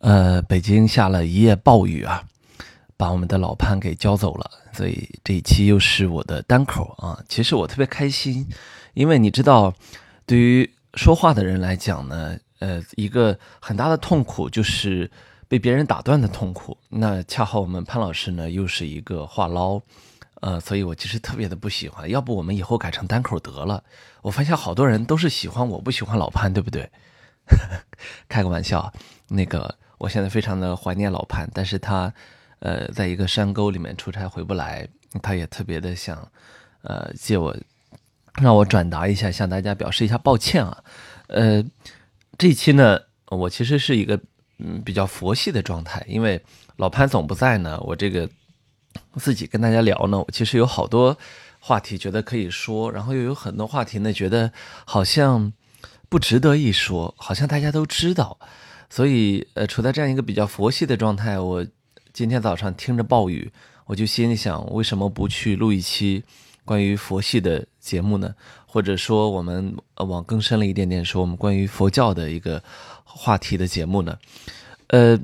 呃，北京下了一夜暴雨啊，把我们的老潘给浇走了，所以这一期又是我的单口啊。其实我特别开心，因为你知道，对于说话的人来讲呢，呃，一个很大的痛苦就是被别人打断的痛苦。那恰好我们潘老师呢又是一个话唠，呃，所以我其实特别的不喜欢。要不我们以后改成单口得了？我发现好多人都是喜欢我不喜欢老潘，对不对？开个玩笑，那个。我现在非常的怀念老潘，但是他，呃，在一个山沟里面出差回不来，他也特别的想，呃，借我，让我转达一下，向大家表示一下抱歉啊，呃，这一期呢，我其实是一个嗯比较佛系的状态，因为老潘总不在呢，我这个自己跟大家聊呢，我其实有好多话题觉得可以说，然后又有很多话题呢，觉得好像不值得一说，好像大家都知道。所以，呃，处在这样一个比较佛系的状态，我今天早上听着暴雨，我就心里想，为什么不去录一期关于佛系的节目呢？或者说，我们往更深了一点点说，我们关于佛教的一个话题的节目呢？呃，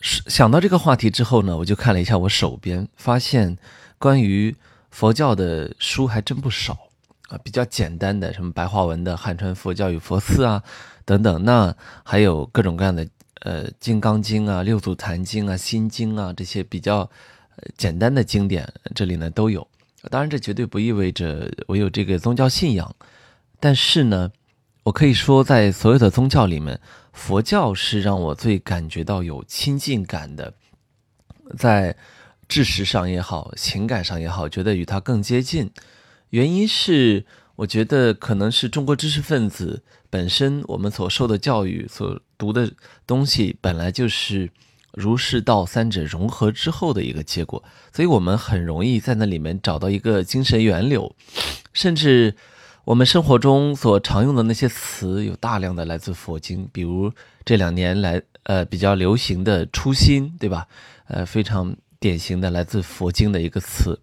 想到这个话题之后呢，我就看了一下我手边，发现关于佛教的书还真不少比较简单的，什么白话文的《汉传佛教与佛寺》啊。等等，那还有各种各样的呃，《金刚经》啊，《六祖坛经》啊，《心经》啊，这些比较简单的经典，这里呢都有。当然，这绝对不意味着我有这个宗教信仰，但是呢，我可以说，在所有的宗教里面，佛教是让我最感觉到有亲近感的，在知识上也好，情感上也好，觉得与它更接近。原因是，我觉得可能是中国知识分子。本身我们所受的教育、所读的东西，本来就是儒释道三者融合之后的一个结果，所以我们很容易在那里面找到一个精神源流，甚至我们生活中所常用的那些词，有大量的来自佛经，比如这两年来呃比较流行的“初心”，对吧？呃，非常典型的来自佛经的一个词。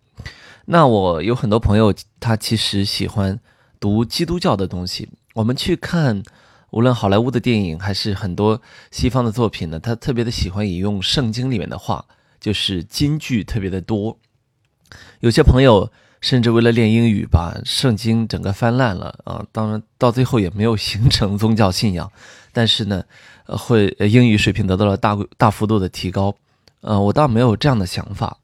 那我有很多朋友，他其实喜欢读基督教的东西。我们去看，无论好莱坞的电影还是很多西方的作品呢，他特别的喜欢引用圣经里面的话，就是金句特别的多。有些朋友甚至为了练英语，把圣经整个翻烂了啊！当然到最后也没有形成宗教信仰，但是呢，会英语水平得到了大大幅度的提高。呃，我倒没有这样的想法。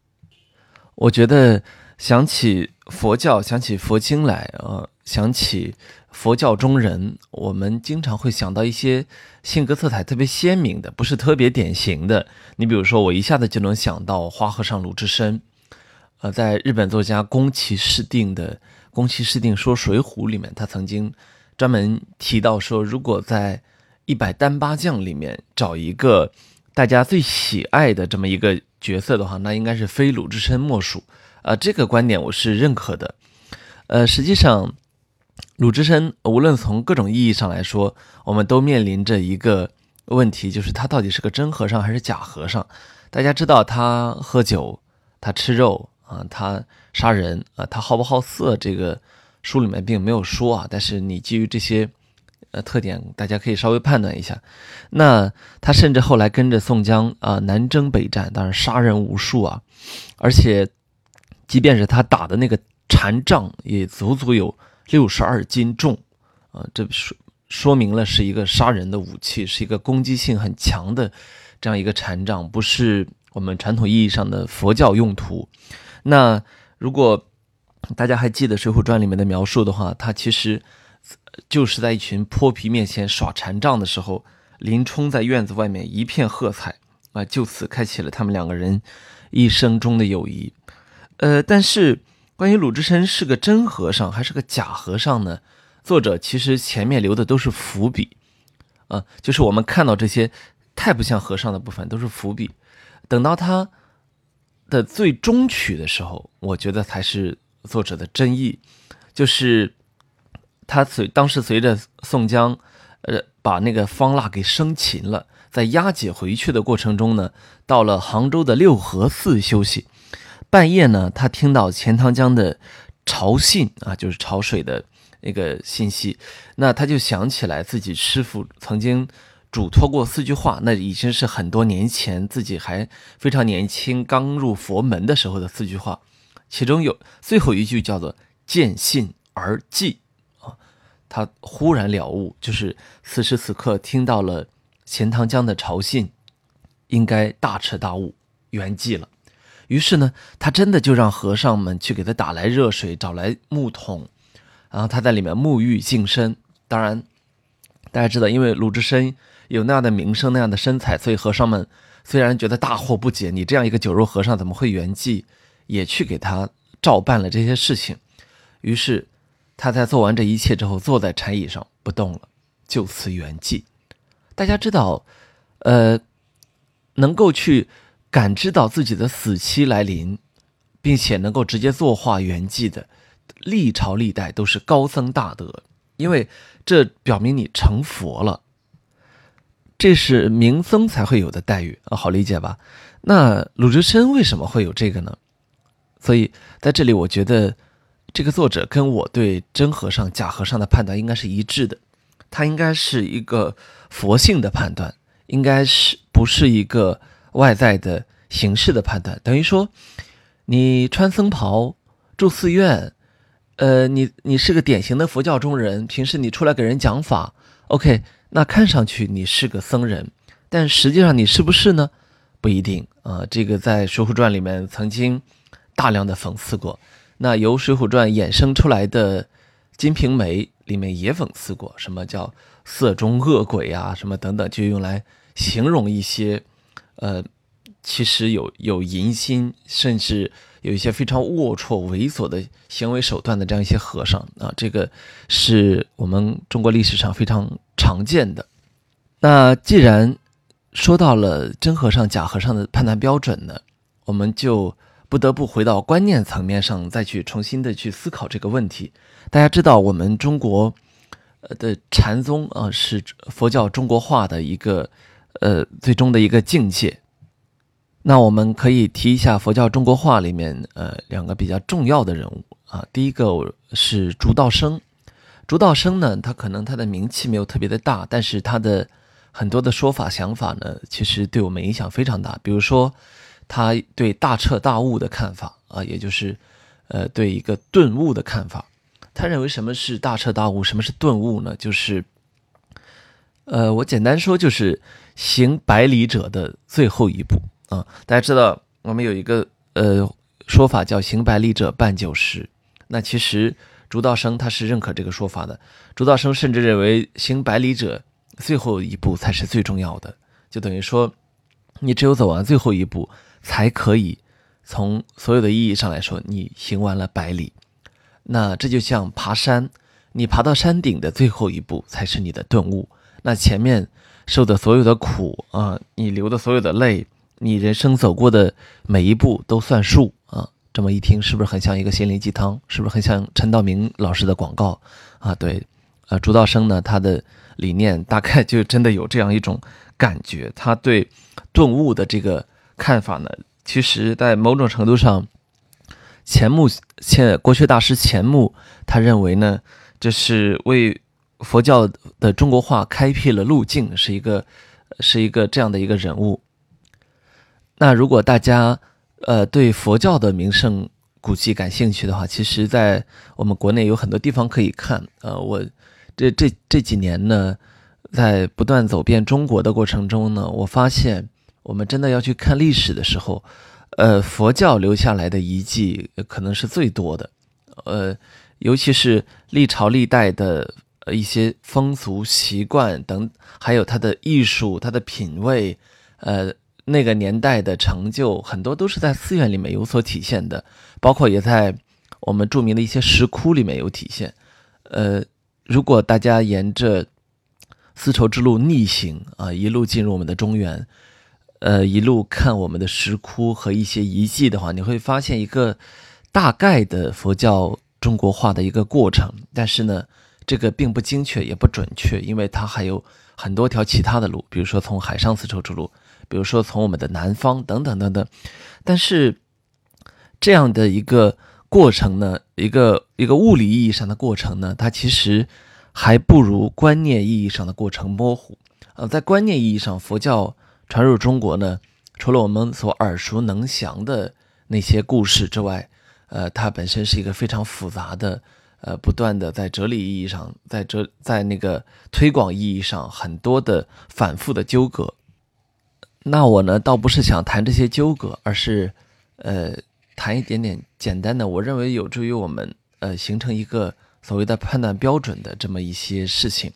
我觉得想起佛教，想起佛经来，呃，想起。佛教中人，我们经常会想到一些性格色彩特别鲜明的，不是特别典型的。你比如说，我一下子就能想到花和尚鲁智深。呃，在日本作家宫崎市定的《宫崎市定说水浒》里面，他曾经专门提到说，如果在一百单八将里面找一个大家最喜爱的这么一个角色的话，那应该是非鲁智深莫属。呃，这个观点我是认可的。呃，实际上。鲁智深，无论从各种意义上来说，我们都面临着一个问题，就是他到底是个真和尚还是假和尚？大家知道他喝酒，他吃肉啊，他杀人啊，他好不好色？这个书里面并没有说啊，但是你基于这些呃特点，大家可以稍微判断一下。那他甚至后来跟着宋江啊南征北战，当然杀人无数啊，而且即便是他打的那个禅杖，也足足有。六十二斤重，啊，这说说明了是一个杀人的武器，是一个攻击性很强的这样一个禅杖，不是我们传统意义上的佛教用途。那如果大家还记得《水浒传》里面的描述的话，他其实就是在一群泼皮面前耍禅杖的时候，林冲在院子外面一片喝彩啊，就此开启了他们两个人一生中的友谊。呃，但是。关于鲁智深是个真和尚还是个假和尚呢？作者其实前面留的都是伏笔，啊，就是我们看到这些太不像和尚的部分都是伏笔。等到他的最终曲的时候，我觉得才是作者的真意，就是他随当时随着宋江，呃，把那个方腊给生擒了，在押解回去的过程中呢，到了杭州的六合寺休息。半夜呢，他听到钱塘江的潮信啊，就是潮水的那个信息，那他就想起来自己师傅曾经。嘱托过四句话，那已经是很多年前自己还非常年轻、刚入佛门的时候的四句话。其中有最后一句叫做“见信而记”，啊，他忽然了悟，就是此时此刻听到了钱塘江的潮信，应该大彻大悟，圆寂了。于是呢，他真的就让和尚们去给他打来热水，找来木桶，然后他在里面沐浴净身。当然，大家知道，因为鲁智深。有那样的名声，那样的身材，所以和尚们虽然觉得大惑不解，你这样一个酒肉和尚怎么会圆寂，也去给他照办了这些事情。于是他在做完这一切之后，坐在禅椅上不动了，就此圆寂。大家知道，呃，能够去感知到自己的死期来临，并且能够直接作化圆寂的，历朝历代都是高僧大德，因为这表明你成佛了。这是名僧才会有的待遇啊，好理解吧？那鲁智深为什么会有这个呢？所以在这里，我觉得这个作者跟我对真和尚、假和尚的判断应该是一致的。他应该是一个佛性的判断，应该是不是一个外在的形式的判断？等于说，你穿僧袍住寺院，呃，你你是个典型的佛教中人，平时你出来给人讲法，OK。那看上去你是个僧人，但实际上你是不是呢？不一定啊。这个在《水浒传》里面曾经大量的讽刺过。那由《水浒传》衍生出来的《金瓶梅》里面也讽刺过，什么叫色中恶鬼啊，什么等等，就用来形容一些，呃，其实有有淫心，甚至。有一些非常龌龊、猥琐的行为手段的这样一些和尚啊，这个是我们中国历史上非常常见的。那既然说到了真和尚、假和尚的判断标准呢，我们就不得不回到观念层面上，再去重新的去思考这个问题。大家知道，我们中国呃的禅宗啊，是佛教中国化的一个呃最终的一个境界。那我们可以提一下佛教中国画里面，呃，两个比较重要的人物啊。第一个是竺道生，竺道生呢，他可能他的名气没有特别的大，但是他的很多的说法想法呢，其实对我们影响非常大。比如说，他对大彻大悟的看法啊，也就是，呃，对一个顿悟的看法。他认为什么是大彻大悟，什么是顿悟呢？就是，呃，我简单说，就是行百里者的最后一步。啊，大家知道我们有一个呃说法叫“行百里者半九十”，那其实竺道生他是认可这个说法的。竺道生甚至认为行百里者最后一步才是最重要的，就等于说你只有走完最后一步，才可以从所有的意义上来说你行完了百里。那这就像爬山，你爬到山顶的最后一步才是你的顿悟。那前面受的所有的苦啊，你流的所有的泪。你人生走过的每一步都算数啊！这么一听，是不是很像一个心灵鸡汤？是不是很像陈道明老师的广告啊？对，呃，朱道生呢，他的理念大概就真的有这样一种感觉。他对顿悟的这个看法呢，其实在某种程度上，钱穆钱国学大师钱穆他认为呢，这是为佛教的中国化开辟了路径，是一个是一个这样的一个人物。那如果大家，呃，对佛教的名胜古迹感兴趣的话，其实，在我们国内有很多地方可以看。呃，我这这这几年呢，在不断走遍中国的过程中呢，我发现，我们真的要去看历史的时候，呃，佛教留下来的遗迹可能是最多的。呃，尤其是历朝历代的一些风俗习惯等，还有它的艺术、它的品味，呃。那个年代的成就很多都是在寺院里面有所体现的，包括也在我们著名的一些石窟里面有体现。呃，如果大家沿着丝绸之路逆行啊，一路进入我们的中原，呃，一路看我们的石窟和一些遗迹的话，你会发现一个大概的佛教中国化的一个过程。但是呢，这个并不精确，也不准确，因为它还有很多条其他的路，比如说从海上丝绸之路，比如说从我们的南方等等等等。但是这样的一个过程呢，一个一个物理意义上的过程呢，它其实。还不如观念意义上的过程模糊。呃，在观念意义上，佛教传入中国呢，除了我们所耳熟能详的那些故事之外，呃，它本身是一个非常复杂的，呃，不断的在哲理意义上，在哲在那个推广意义上很多的反复的纠葛。那我呢，倒不是想谈这些纠葛，而是，呃，谈一点点简单的，我认为有助于我们，呃，形成一个。所谓的判断标准的这么一些事情，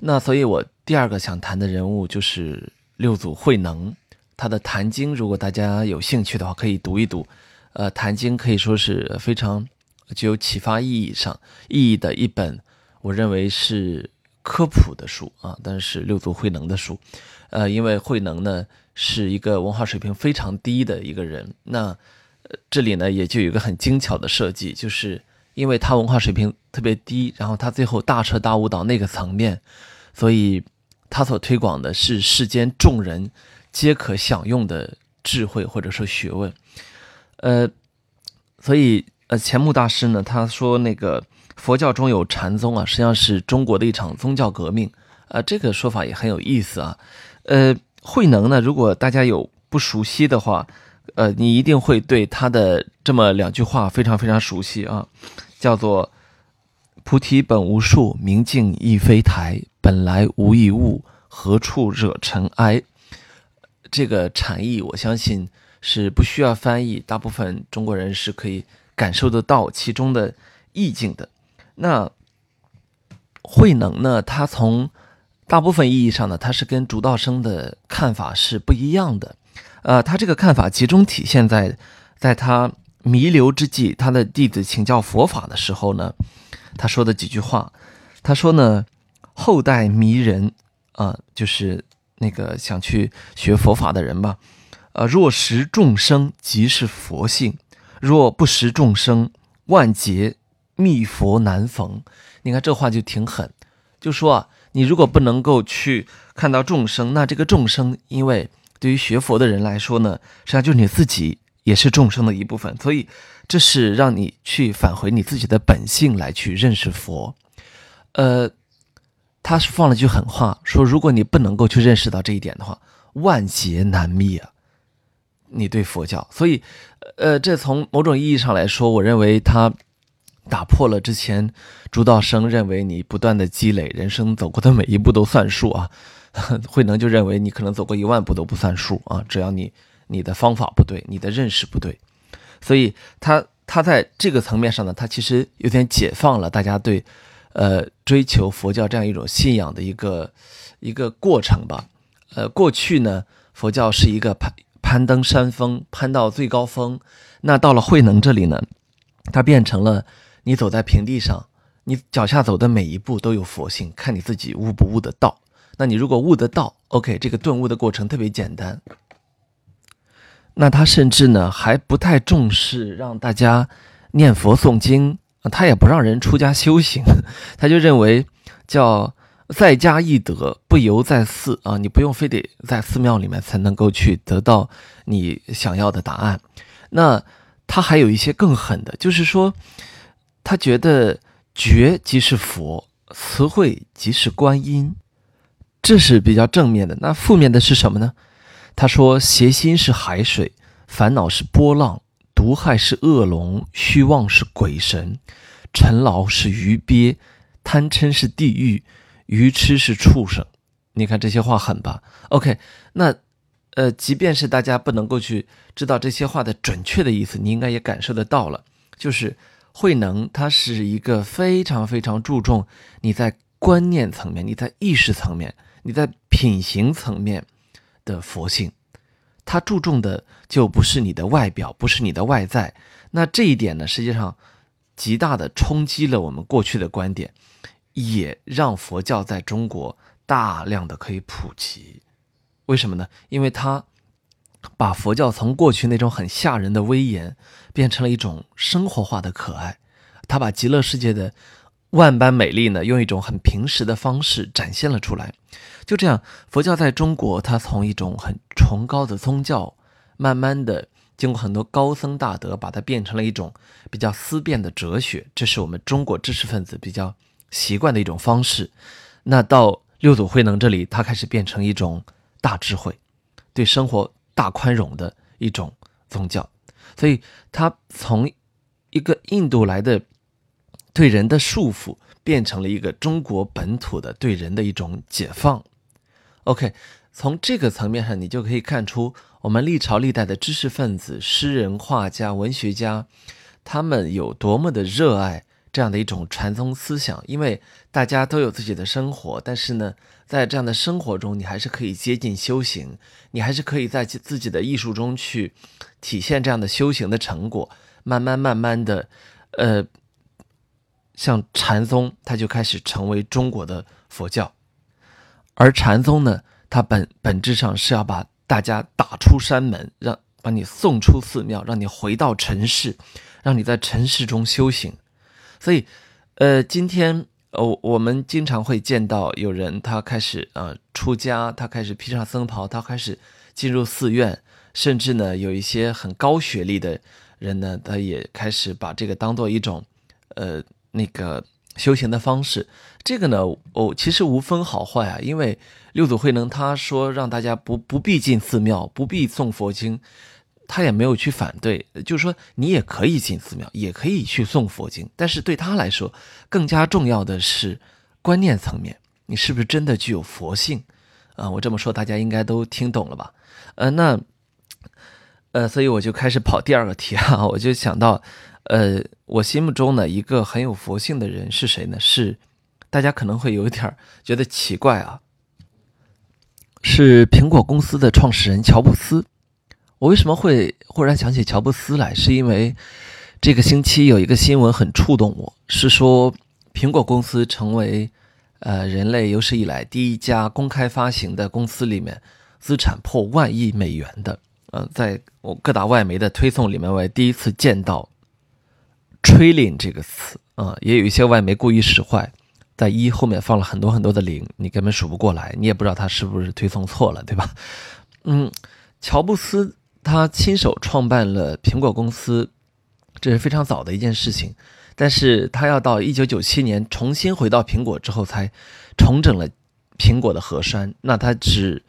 那所以我第二个想谈的人物就是六祖慧能，他的《坛经》，如果大家有兴趣的话，可以读一读。呃，《坛经》可以说是非常具有启发意义上意义的一本，我认为是科普的书啊，但是六祖慧能的书。呃，因为慧能呢是一个文化水平非常低的一个人，那这里呢也就有一个很精巧的设计，就是。因为他文化水平特别低，然后他最后大彻大悟到那个层面，所以他所推广的是世间众人皆可享用的智慧或者说学问。呃，所以呃，钱穆大师呢，他说那个佛教中有禅宗啊，实际上是中国的一场宗教革命啊，这个说法也很有意思啊。呃，慧能呢，如果大家有不熟悉的话。呃，你一定会对他的这么两句话非常非常熟悉啊，叫做“菩提本无树，明镜亦非台，本来无一物，何处惹尘埃”。这个禅意，我相信是不需要翻译，大部分中国人是可以感受得到其中的意境的。那慧能呢？他从大部分意义上呢，他是跟竺道生的看法是不一样的。呃，他这个看法集中体现在，在他弥留之际，他的弟子请教佛法的时候呢，他说的几句话。他说呢，后代迷人啊，就是那个想去学佛法的人吧。呃，若识众生，即是佛性；若不识众生，万劫密佛难逢。你看这话就挺狠，就说啊，你如果不能够去看到众生，那这个众生因为。对于学佛的人来说呢，实际上就是你自己也是众生的一部分，所以这是让你去返回你自己的本性来去认识佛。呃，他是放了句狠话，说如果你不能够去认识到这一点的话，万劫难灭啊！你对佛教，所以，呃，这从某种意义上来说，我认为他打破了之前朱道生认为你不断的积累，人生走过的每一步都算数啊。慧能就认为你可能走过一万步都不算数啊，只要你你的方法不对，你的认识不对，所以他他在这个层面上呢，他其实有点解放了大家对，呃，追求佛教这样一种信仰的一个一个过程吧。呃，过去呢，佛教是一个攀攀登山峰，攀到最高峰，那到了慧能这里呢，它变成了你走在平地上，你脚下走的每一步都有佛性，看你自己悟不悟得到。那你如果悟得到，OK，这个顿悟的过程特别简单。那他甚至呢还不太重视让大家念佛诵经，他也不让人出家修行，他就认为叫在家易得，不由在寺啊，你不用非得在寺庙里面才能够去得到你想要的答案。那他还有一些更狠的，就是说他觉得觉即是佛，词汇即是观音。这是比较正面的，那负面的是什么呢？他说：邪心是海水，烦恼是波浪，毒害是恶龙，虚妄是鬼神，尘劳是鱼鳖，贪嗔是地狱，愚痴是畜生。你看这些话狠吧？OK，那呃，即便是大家不能够去知道这些话的准确的意思，你应该也感受得到了。就是慧能，他是一个非常非常注重你在观念层面，你在意识层面。你在品行层面的佛性，他注重的就不是你的外表，不是你的外在。那这一点呢，实际上极大的冲击了我们过去的观点，也让佛教在中国大量的可以普及。为什么呢？因为它把佛教从过去那种很吓人的威严，变成了一种生活化的可爱。它把极乐世界的万般美丽呢，用一种很平实的方式展现了出来。就这样，佛教在中国，它从一种很崇高的宗教，慢慢的经过很多高僧大德，把它变成了一种比较思辨的哲学。这是我们中国知识分子比较习惯的一种方式。那到六祖慧能这里，它开始变成一种大智慧，对生活大宽容的一种宗教。所以，它从一个印度来的对人的束缚，变成了一个中国本土的对人的一种解放。OK，从这个层面上，你就可以看出我们历朝历代的知识分子、诗人、画家、文学家，他们有多么的热爱这样的一种传宗思想。因为大家都有自己的生活，但是呢，在这样的生活中，你还是可以接近修行，你还是可以在自己的艺术中去体现这样的修行的成果。慢慢慢慢的，呃，像禅宗，它就开始成为中国的佛教。而禅宗呢，它本本质上是要把大家打出山门，让把你送出寺庙，让你回到尘世，让你在尘世中修行。所以，呃，今天呃，我们经常会见到有人他开始呃出家，他开始披上僧袍，他开始进入寺院，甚至呢，有一些很高学历的人呢，他也开始把这个当做一种呃那个。修行的方式，这个呢，哦，其实无分好坏啊。因为六祖慧能他说让大家不不必进寺庙，不必诵佛经，他也没有去反对。就是说，你也可以进寺庙，也可以去诵佛经。但是对他来说，更加重要的是观念层面，你是不是真的具有佛性啊？我这么说，大家应该都听懂了吧？呃，那呃，所以我就开始跑第二个题啊，我就想到。呃，我心目中呢，一个很有佛性的人是谁呢？是大家可能会有点觉得奇怪啊，是苹果公司的创始人乔布斯。我为什么会忽然想起乔布斯来？是因为这个星期有一个新闻很触动我，是说苹果公司成为呃人类有史以来第一家公开发行的公司里面资产破万亿美元的。呃，在我各大外媒的推送里面，我也第一次见到。trillion 这个词啊，也有一些外媒故意使坏，在一后面放了很多很多的零，你根本数不过来，你也不知道他是不是推送错了，对吧？嗯，乔布斯他亲手创办了苹果公司，这是非常早的一件事情，但是他要到一九九七年重新回到苹果之后，才重整了苹果的河山。那他只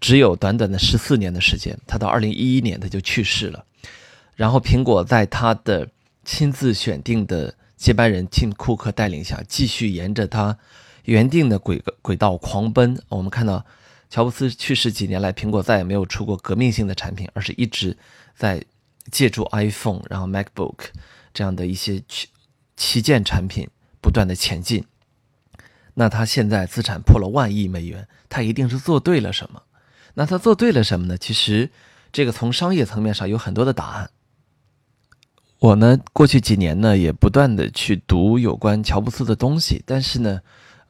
只有短短的十四年的时间，他到二零一一年他就去世了，然后苹果在他的亲自选定的接班人 tim 库克带领下，继续沿着他原定的轨轨道狂奔。我们看到，乔布斯去世几年来，苹果再也没有出过革命性的产品，而是一直在借助 iPhone，然后 MacBook 这样的一些旗旗舰产品不断的前进。那他现在资产破了万亿美元，他一定是做对了什么？那他做对了什么呢？其实，这个从商业层面上有很多的答案。我呢，过去几年呢，也不断的去读有关乔布斯的东西，但是呢，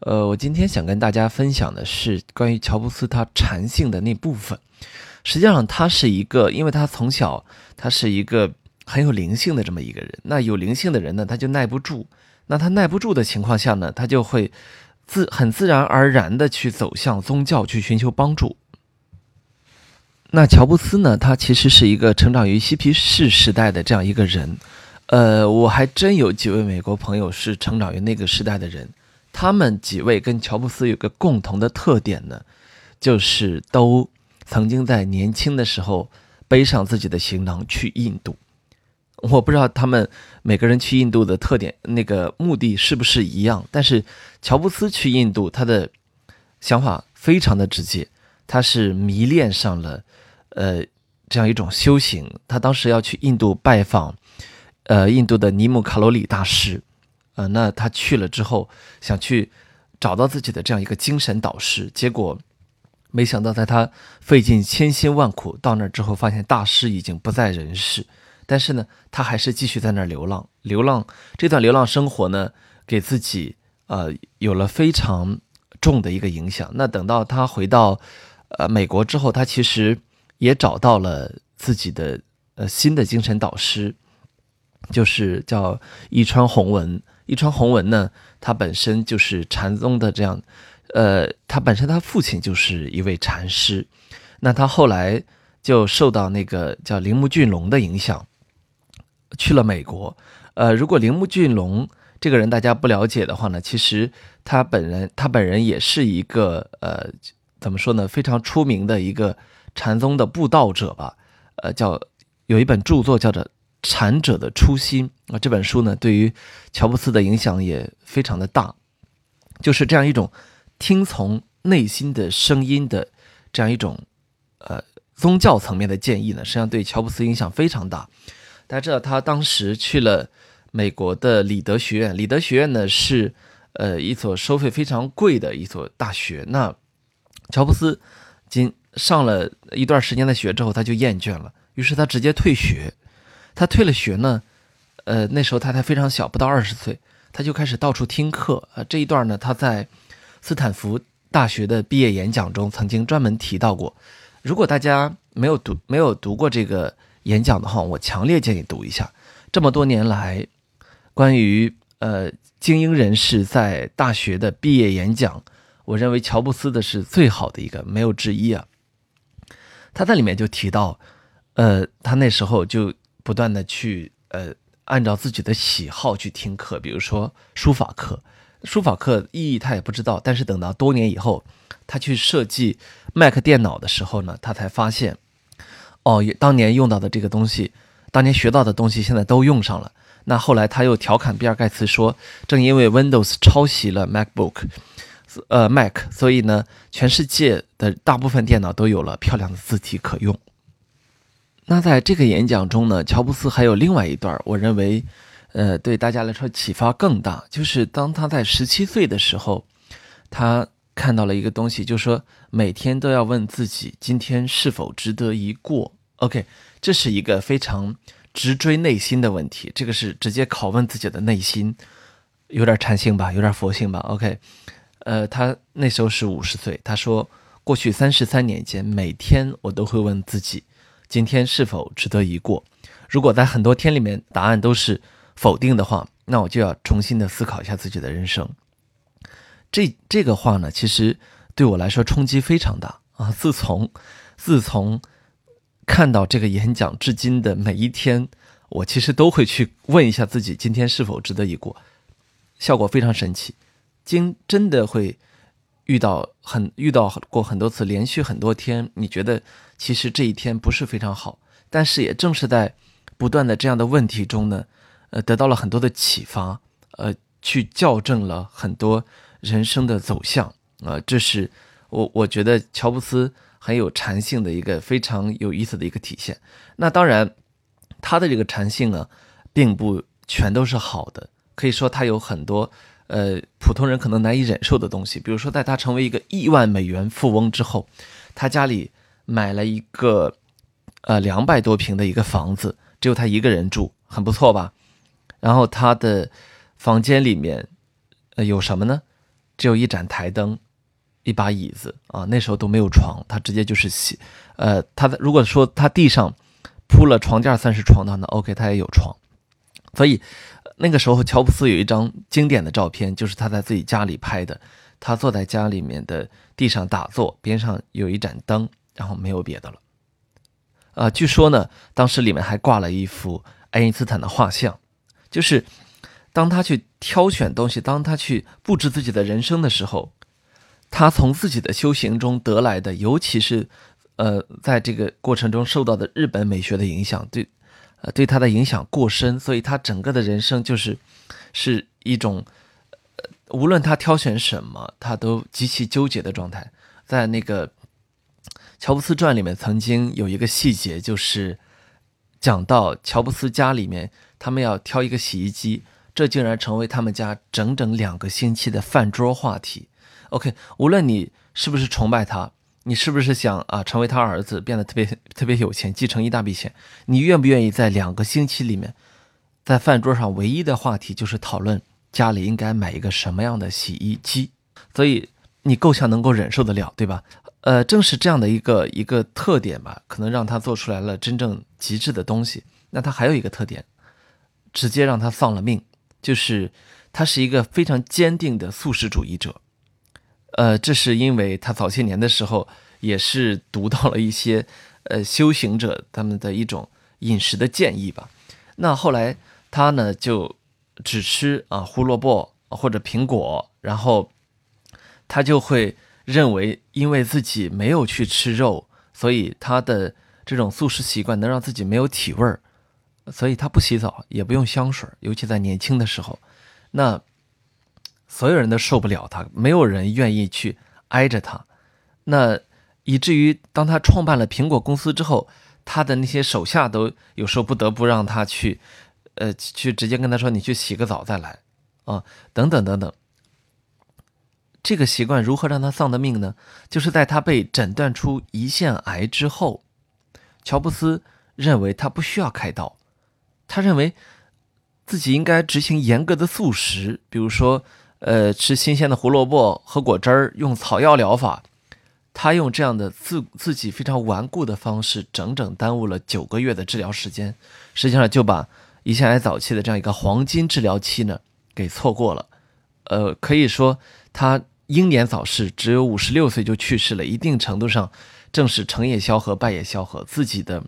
呃，我今天想跟大家分享的是关于乔布斯他禅性的那部分。实际上，他是一个，因为他从小他是一个很有灵性的这么一个人。那有灵性的人呢，他就耐不住。那他耐不住的情况下呢，他就会自很自然而然的去走向宗教，去寻求帮助。那乔布斯呢？他其实是一个成长于嬉皮士时代的这样一个人，呃，我还真有几位美国朋友是成长于那个时代的人，他们几位跟乔布斯有个共同的特点呢，就是都曾经在年轻的时候背上自己的行囊去印度。我不知道他们每个人去印度的特点、那个目的是不是一样，但是乔布斯去印度，他的想法非常的直接，他是迷恋上了。呃，这样一种修行，他当时要去印度拜访，呃，印度的尼姆卡罗里大师，呃，那他去了之后，想去找到自己的这样一个精神导师，结果没想到，在他费尽千辛万苦到那儿之后，发现大师已经不在人世，但是呢，他还是继续在那儿流浪，流浪这段流浪生活呢，给自己呃有了非常重的一个影响。那等到他回到呃美国之后，他其实也找到了自己的呃新的精神导师，就是叫一川弘文。一川弘文呢，他本身就是禅宗的这样，呃，他本身他父亲就是一位禅师，那他后来就受到那个叫铃木俊龙的影响，去了美国。呃，如果铃木俊龙这个人大家不了解的话呢，其实他本人他本人也是一个呃，怎么说呢，非常出名的一个禅宗的布道者吧。呃，叫有一本著作叫做《禅者的初心》啊，这本书呢对于乔布斯的影响也非常的大，就是这样一种听从内心的声音的这样一种呃宗教层面的建议呢，实际上对乔布斯影响非常大。大家知道他当时去了。美国的里德学院，里德学院呢是，呃，一所收费非常贵的一所大学。那乔布斯仅上了一段时间的学之后，他就厌倦了，于是他直接退学。他退了学呢，呃，那时候他才非常小，不到二十岁，他就开始到处听课。呃，这一段呢，他在斯坦福大学的毕业演讲中曾经专门提到过。如果大家没有读没有读过这个演讲的话，我强烈建议读一下。这么多年来。关于呃精英人士在大学的毕业演讲，我认为乔布斯的是最好的一个，没有之一啊。他在里面就提到，呃，他那时候就不断的去呃按照自己的喜好去听课，比如说书法课，书法课意义他也不知道，但是等到多年以后，他去设计 Mac 电脑的时候呢，他才发现，哦，当年用到的这个东西，当年学到的东西，现在都用上了。那后来他又调侃比尔盖茨说：“正因为 Windows 抄袭了 MacBook，呃 Mac，所以呢，全世界的大部分电脑都有了漂亮的字体可用。”那在这个演讲中呢，乔布斯还有另外一段，我认为，呃，对大家来说启发更大，就是当他在十七岁的时候，他看到了一个东西，就是说每天都要问自己今天是否值得一过。OK，这是一个非常。直追内心的问题，这个是直接拷问自己的内心，有点禅性吧，有点佛性吧。OK，呃，他那时候是五十岁，他说，过去三十三年间，每天我都会问自己，今天是否值得一过。如果在很多天里面答案都是否定的话，那我就要重新的思考一下自己的人生。这这个话呢，其实对我来说冲击非常大啊！自从自从。看到这个演讲至今的每一天，我其实都会去问一下自己，今天是否值得一过，效果非常神奇。经真的会遇到很遇到过很多次，连续很多天，你觉得其实这一天不是非常好，但是也正是在不断的这样的问题中呢，呃，得到了很多的启发，呃，去校正了很多人生的走向，啊，这是我我觉得乔布斯。很有禅性的一个非常有意思的一个体现。那当然，他的这个禅性呢，并不全都是好的。可以说他有很多呃普通人可能难以忍受的东西。比如说，在他成为一个亿万美元富翁之后，他家里买了一个呃两百多平的一个房子，只有他一个人住，很不错吧？然后他的房间里面呃有什么呢？只有一盏台灯。一把椅子啊，那时候都没有床，他直接就是洗，呃，他的如果说他地上铺了床垫算是床的话，那 OK，他也有床。所以那个时候，乔布斯有一张经典的照片，就是他在自己家里拍的，他坐在家里面的地上打坐，边上有一盏灯，然后没有别的了。呃，据说呢，当时里面还挂了一幅爱因斯坦的画像，就是当他去挑选东西，当他去布置自己的人生的时候。他从自己的修行中得来的，尤其是，呃，在这个过程中受到的日本美学的影响，对，呃，对他的影响过深，所以他整个的人生就是，是一种，呃，无论他挑选什么，他都极其纠结的状态。在那个《乔布斯传》里面，曾经有一个细节，就是讲到乔布斯家里面，他们要挑一个洗衣机，这竟然成为他们家整整两个星期的饭桌话题。OK，无论你是不是崇拜他，你是不是想啊成为他儿子，变得特别 特别有钱，继承一大笔钱，你愿不愿意在两个星期里面，在饭桌上唯一的话题就是讨论家里应该买一个什么样的洗衣机？所以你够呛能够忍受得了，对吧？呃，正是这样的一个一个特点吧，可能让他做出来了真正极致的东西。那他还有一个特点，直接让他丧了命，就是他是一个非常坚定的素食主义者。呃，这是因为他早些年的时候也是读到了一些呃修行者他们的一种饮食的建议吧。那后来他呢就只吃啊胡萝卜或者苹果，然后他就会认为，因为自己没有去吃肉，所以他的这种素食习惯能让自己没有体味儿，所以他不洗澡也不用香水，尤其在年轻的时候，那。所有人都受不了他，没有人愿意去挨着他，那以至于当他创办了苹果公司之后，他的那些手下都有时候不得不让他去，呃，去直接跟他说：“你去洗个澡再来，啊，等等等等。”这个习惯如何让他丧的命呢？就是在他被诊断出胰腺癌之后，乔布斯认为他不需要开刀，他认为自己应该执行严格的素食，比如说。呃，吃新鲜的胡萝卜，喝果汁儿，用草药疗法。他用这样的自自己非常顽固的方式，整整耽误了九个月的治疗时间，实际上就把胰腺癌早期的这样一个黄金治疗期呢给错过了。呃，可以说他英年早逝，只有五十六岁就去世了。一定程度上，正是成也萧何，败也萧何，自己的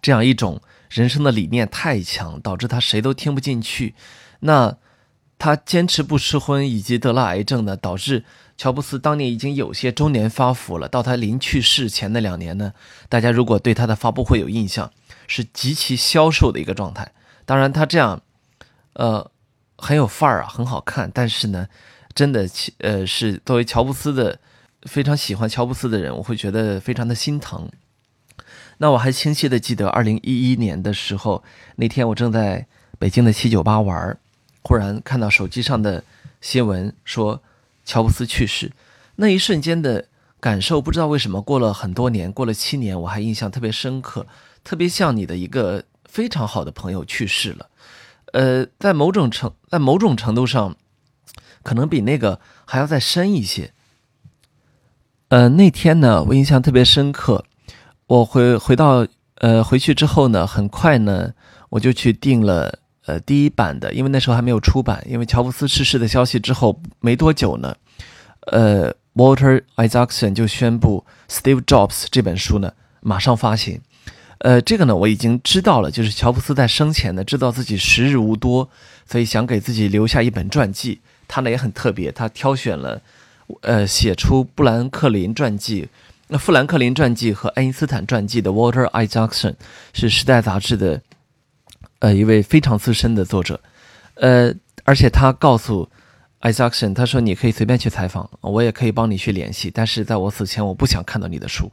这样一种人生的理念太强，导致他谁都听不进去。那。他坚持不吃荤，以及得了癌症呢，导致乔布斯当年已经有些中年发福了。到他临去世前的两年呢，大家如果对他的发布会有印象，是极其消瘦的一个状态。当然，他这样，呃，很有范儿啊，很好看。但是呢，真的，呃，是作为乔布斯的非常喜欢乔布斯的人，我会觉得非常的心疼。那我还清晰的记得，二零一一年的时候，那天我正在北京的七九八玩儿。忽然看到手机上的新闻说乔布斯去世，那一瞬间的感受，不知道为什么过了很多年，过了七年，我还印象特别深刻，特别像你的一个非常好的朋友去世了。呃，在某种程在某种程度上，可能比那个还要再深一些。呃，那天呢，我印象特别深刻，我回回到呃回去之后呢，很快呢，我就去订了。呃，第一版的，因为那时候还没有出版。因为乔布斯逝世的消息之后没多久呢，呃，Water Isaacson 就宣布《Steve Jobs》这本书呢马上发行。呃，这个呢我已经知道了，就是乔布斯在生前呢知道自己时日无多，所以想给自己留下一本传记。他呢也很特别，他挑选了呃写出布兰克林传记、那富兰克林传记和爱因斯坦传记的 Water Isaacson 是《时代》杂志的。呃，一位非常资深的作者，呃，而且他告诉 Isaacson，他说你可以随便去采访，我也可以帮你去联系，但是在我死前，我不想看到你的书，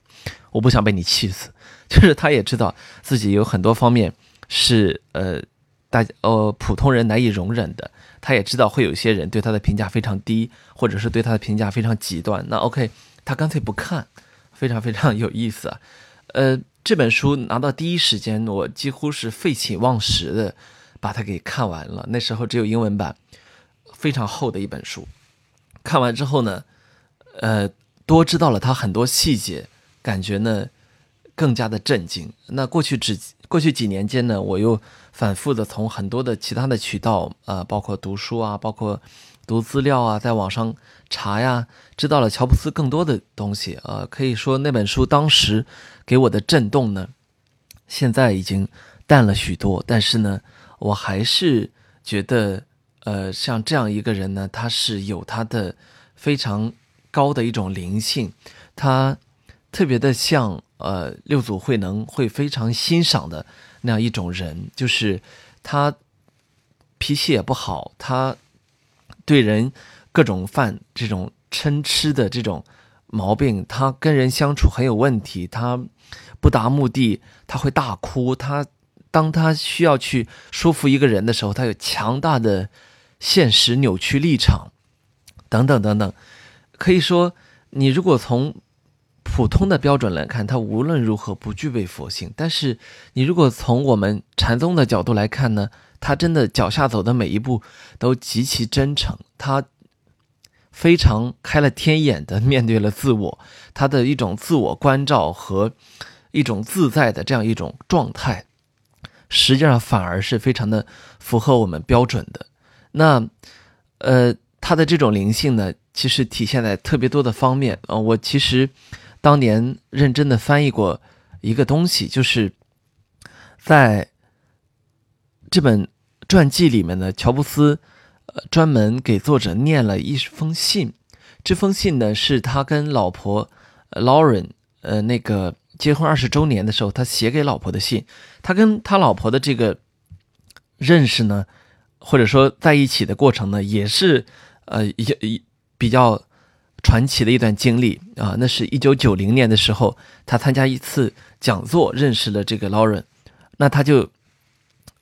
我不想被你气死。就是他也知道自己有很多方面是呃大呃普通人难以容忍的，他也知道会有些人对他的评价非常低，或者是对他的评价非常极端。那 OK，他干脆不看，非常非常有意思啊，呃。这本书拿到第一时间，我几乎是废寝忘食的把它给看完了。那时候只有英文版，非常厚的一本书。看完之后呢，呃，多知道了它很多细节，感觉呢更加的震惊。那过去只过去几年间呢，我又反复的从很多的其他的渠道，呃，包括读书啊，包括读资料啊，在网上。查呀，知道了乔布斯更多的东西呃，可以说那本书当时给我的震动呢，现在已经淡了许多。但是呢，我还是觉得，呃，像这样一个人呢，他是有他的非常高的一种灵性，他特别的像呃六祖慧能会非常欣赏的那样一种人，就是他脾气也不好，他对人。各种犯这种嗔痴的这种毛病，他跟人相处很有问题。他不达目的，他会大哭。他当他需要去说服一个人的时候，他有强大的现实扭曲立场，等等等等。可以说，你如果从普通的标准来看，他无论如何不具备佛性。但是，你如果从我们禅宗的角度来看呢，他真的脚下走的每一步都极其真诚。他。非常开了天眼的面对了自我，他的一种自我关照和一种自在的这样一种状态，实际上反而是非常的符合我们标准的。那，呃，他的这种灵性呢，其实体现在特别多的方面啊。我其实当年认真的翻译过一个东西，就是在这本传记里面呢，乔布斯。呃，专门给作者念了一封信，这封信呢是他跟老婆 Lauren 呃那个结婚二十周年的时候，他写给老婆的信。他跟他老婆的这个认识呢，或者说在一起的过程呢，也是呃一一比较传奇的一段经历啊。那是一九九零年的时候，他参加一次讲座，认识了这个 Lauren。那他就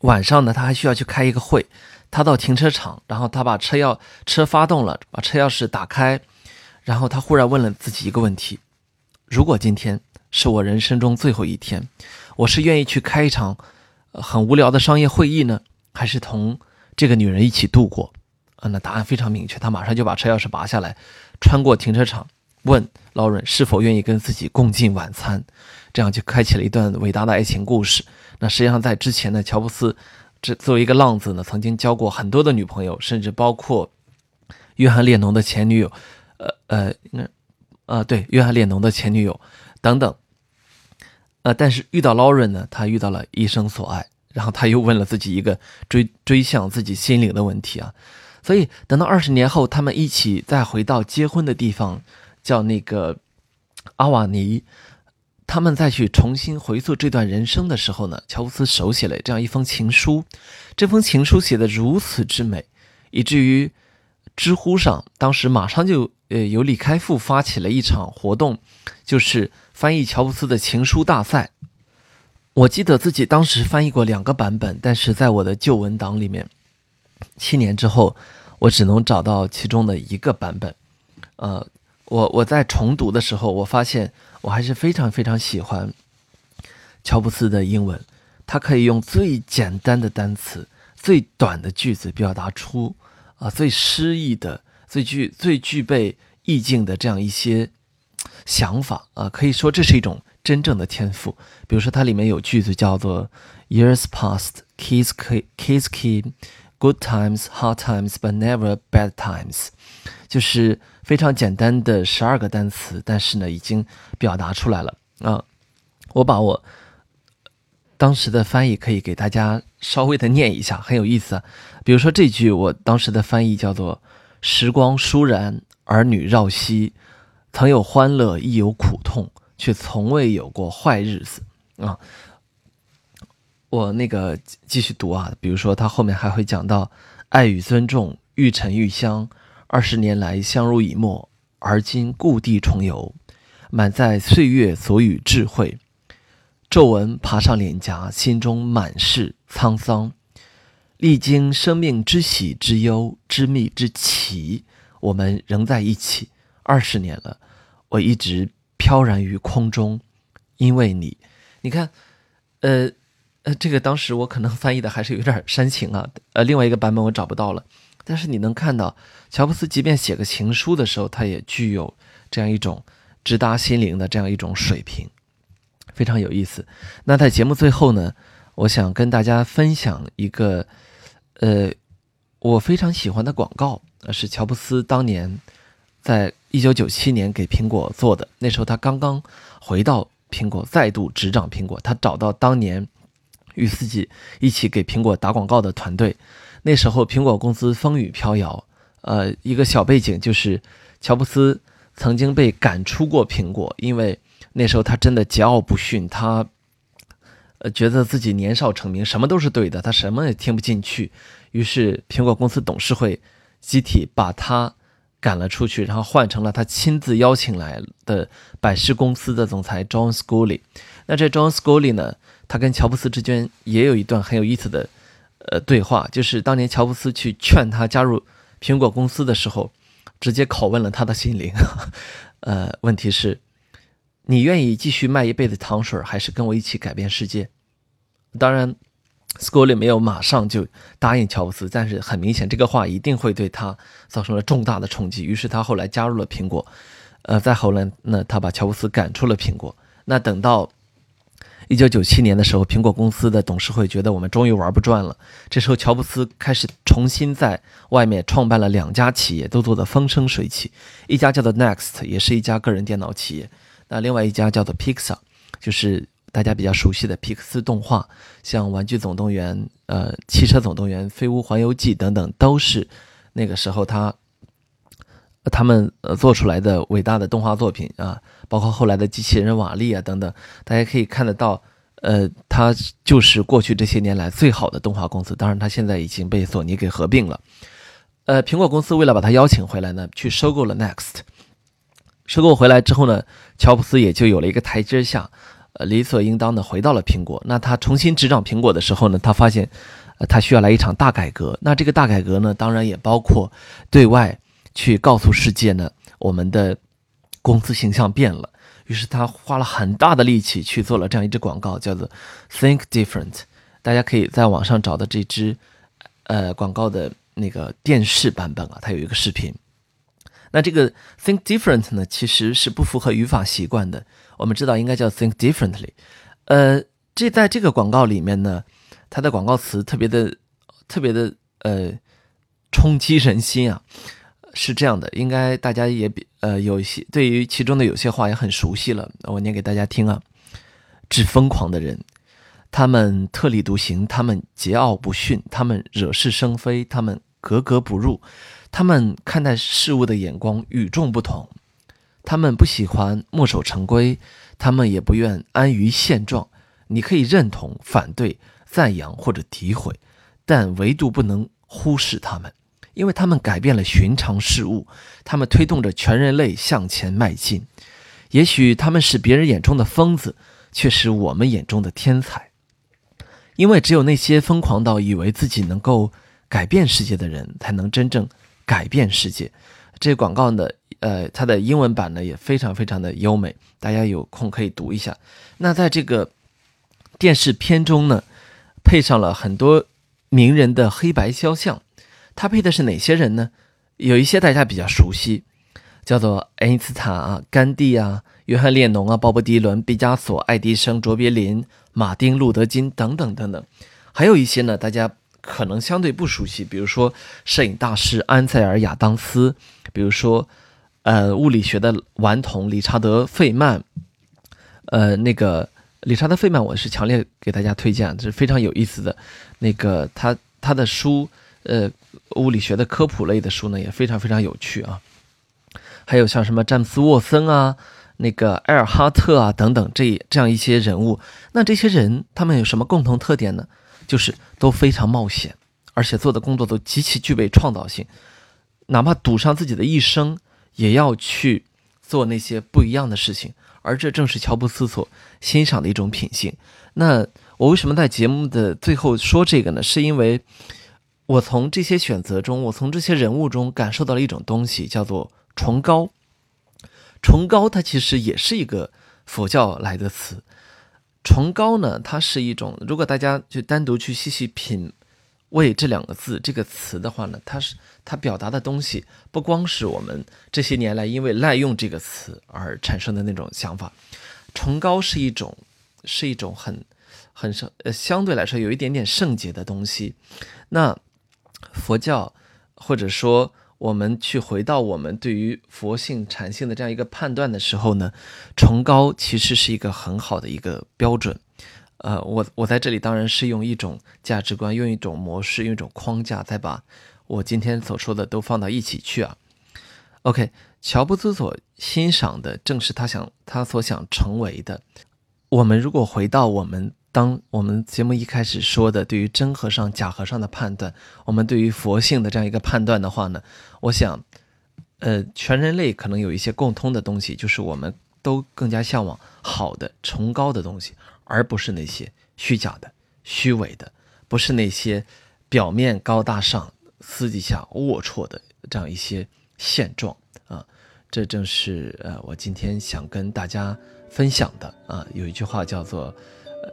晚上呢，他还需要去开一个会。他到停车场，然后他把车钥车发动了，把车钥匙打开，然后他忽然问了自己一个问题：如果今天是我人生中最后一天，我是愿意去开一场很无聊的商业会议呢，还是同这个女人一起度过？啊，那答案非常明确，他马上就把车钥匙拔下来，穿过停车场，问劳伦是否愿意跟自己共进晚餐，这样就开启了一段伟大的爱情故事。那实际上在之前呢，乔布斯。这作为一个浪子呢，曾经交过很多的女朋友，甚至包括约翰列侬的前女友，呃呃，那啊，对，约翰列侬的前女友等等。呃，但是遇到劳伦呢，他遇到了一生所爱，然后他又问了自己一个追追向自己心灵的问题啊。所以等到二十年后，他们一起再回到结婚的地方，叫那个阿瓦尼。他们再去重新回溯这段人生的时候呢，乔布斯手写了这样一封情书。这封情书写的如此之美，以至于知乎上当时马上就呃由李开复发起了一场活动，就是翻译乔布斯的情书大赛。我记得自己当时翻译过两个版本，但是在我的旧文档里面，七年之后我只能找到其中的一个版本。呃，我我在重读的时候，我发现。我还是非常非常喜欢乔布斯的英文，他可以用最简单的单词、最短的句子表达出啊最诗意的、最具最具备意境的这样一些想法啊，可以说这是一种真正的天赋。比如说，它里面有句子叫做 “Years past, kids kids keep good times, hard times, but never bad times”，就是。非常简单的十二个单词，但是呢，已经表达出来了啊！我把我当时的翻译可以给大家稍微的念一下，很有意思。比如说这句，我当时的翻译叫做“时光倏然，儿女绕膝，曾有欢乐，亦有苦痛，却从未有过坏日子”啊。我那个继续读啊，比如说他后面还会讲到“爱与尊重，愈沉愈香”。二十年来相濡以沫，而今故地重游，满载岁月所与智慧，皱纹爬上脸颊，心中满是沧桑。历经生命之喜之忧之密之奇，我们仍在一起二十年了。我一直飘然于空中，因为你。你看，呃呃，这个当时我可能翻译的还是有点煽情啊。呃，另外一个版本我找不到了。但是你能看到，乔布斯即便写个情书的时候，他也具有这样一种直达心灵的这样一种水平，非常有意思。那在节目最后呢，我想跟大家分享一个，呃，我非常喜欢的广告，是乔布斯当年在一九九七年给苹果做的。那时候他刚刚回到苹果，再度执掌苹果，他找到当年与自己一起给苹果打广告的团队。那时候苹果公司风雨飘摇，呃，一个小背景就是乔布斯曾经被赶出过苹果，因为那时候他真的桀骜不驯，他呃觉得自己年少成名，什么都是对的，他什么也听不进去，于是苹果公司董事会集体把他赶了出去，然后换成了他亲自邀请来的百事公司的总裁 John Scully。那这 John Scully 呢，他跟乔布斯之间也有一段很有意思的。呃，对话就是当年乔布斯去劝他加入苹果公司的时候，直接拷问了他的心灵。呃，问题是，你愿意继续卖一辈子糖水，还是跟我一起改变世界？当然，斯科利没有马上就答应乔布斯，但是很明显，这个话一定会对他造成了重大的冲击。于是他后来加入了苹果，呃，再后来呢，他把乔布斯赶出了苹果。那等到一九九七年的时候，苹果公司的董事会觉得我们终于玩不转了。这时候，乔布斯开始重新在外面创办了两家企业，都做得风生水起。一家叫做 Next，也是一家个人电脑企业；那另外一家叫做 Pixar，就是大家比较熟悉的皮克斯动画，像《玩具总动员》、呃，《汽车总动员》、《飞屋环游记》等等，都是那个时候他他们呃做出来的伟大的动画作品啊。包括后来的机器人瓦力啊等等，大家可以看得到，呃，它就是过去这些年来最好的动画公司。当然，它现在已经被索尼给合并了。呃，苹果公司为了把它邀请回来呢，去收购了 Next。收购回来之后呢，乔布斯也就有了一个台阶下，呃，理所应当的回到了苹果。那他重新执掌苹果的时候呢，他发现，呃，他需要来一场大改革。那这个大改革呢，当然也包括对外去告诉世界呢，我们的。公司形象变了，于是他花了很大的力气去做了这样一支广告，叫做 “Think Different”。大家可以在网上找到这支呃广告的那个电视版本啊，它有一个视频。那这个 “Think Different” 呢，其实是不符合语法习惯的。我们知道应该叫 “Think Differently”。呃，这在这个广告里面呢，它的广告词特别的、特别的呃冲击人心啊。是这样的，应该大家也比呃有一些对于其中的有些话也很熟悉了，我念给大家听啊。致疯狂的人，他们特立独行，他们桀骜不驯，他们惹是生非，他们格格不入，他们看待事物的眼光与众不同，他们不喜欢墨守成规，他们也不愿安于现状。你可以认同、反对、赞扬或者诋毁，但唯独不能忽视他们。因为他们改变了寻常事物，他们推动着全人类向前迈进。也许他们是别人眼中的疯子，却是我们眼中的天才。因为只有那些疯狂到以为自己能够改变世界的人，才能真正改变世界。这广告呢，呃，它的英文版呢也非常非常的优美，大家有空可以读一下。那在这个电视片中呢，配上了很多名人的黑白肖像。他配的是哪些人呢？有一些大家比较熟悉，叫做爱因斯坦啊、甘地啊、约翰列侬啊、鲍勃迪伦、毕加索、爱迪生、卓别林、马丁路德金等等等等。还有一些呢，大家可能相对不熟悉，比如说摄影大师安塞尔亚当斯，比如说呃物理学的顽童理查德费曼。呃，那个理查德费曼，我是强烈给大家推荐，这是非常有意思的。那个他他的书。呃，物理学的科普类的书呢，也非常非常有趣啊。还有像什么詹姆斯沃森啊，那个埃尔哈特啊等等这这样一些人物，那这些人他们有什么共同特点呢？就是都非常冒险，而且做的工作都极其具备创造性，哪怕赌上自己的一生，也要去做那些不一样的事情。而这正是乔布斯所欣赏的一种品性。那我为什么在节目的最后说这个呢？是因为。我从这些选择中，我从这些人物中感受到了一种东西，叫做崇高。崇高，它其实也是一个佛教来的词。崇高呢，它是一种，如果大家就单独去细细品味这两个字这个词的话呢，它是它表达的东西，不光是我们这些年来因为滥用这个词而产生的那种想法。崇高是一种，是一种很很圣呃，相对来说有一点点圣洁的东西。那佛教，或者说我们去回到我们对于佛性禅性的这样一个判断的时候呢，崇高其实是一个很好的一个标准。呃，我我在这里当然是用一种价值观，用一种模式，用一种框架，再把我今天所说的都放到一起去啊。OK，乔布斯所欣赏的正是他想他所想成为的。我们如果回到我们。当我们节目一开始说的对于真和尚、假和尚的判断，我们对于佛性的这样一个判断的话呢，我想，呃，全人类可能有一些共通的东西，就是我们都更加向往好的、崇高的东西，而不是那些虚假的、虚伪的，不是那些表面高大上、私底下龌龊的这样一些现状啊。这正是呃，我今天想跟大家分享的啊。有一句话叫做。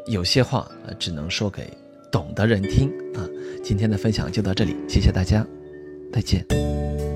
有些话呃，只能说给懂的人听啊。今天的分享就到这里，谢谢大家，再见。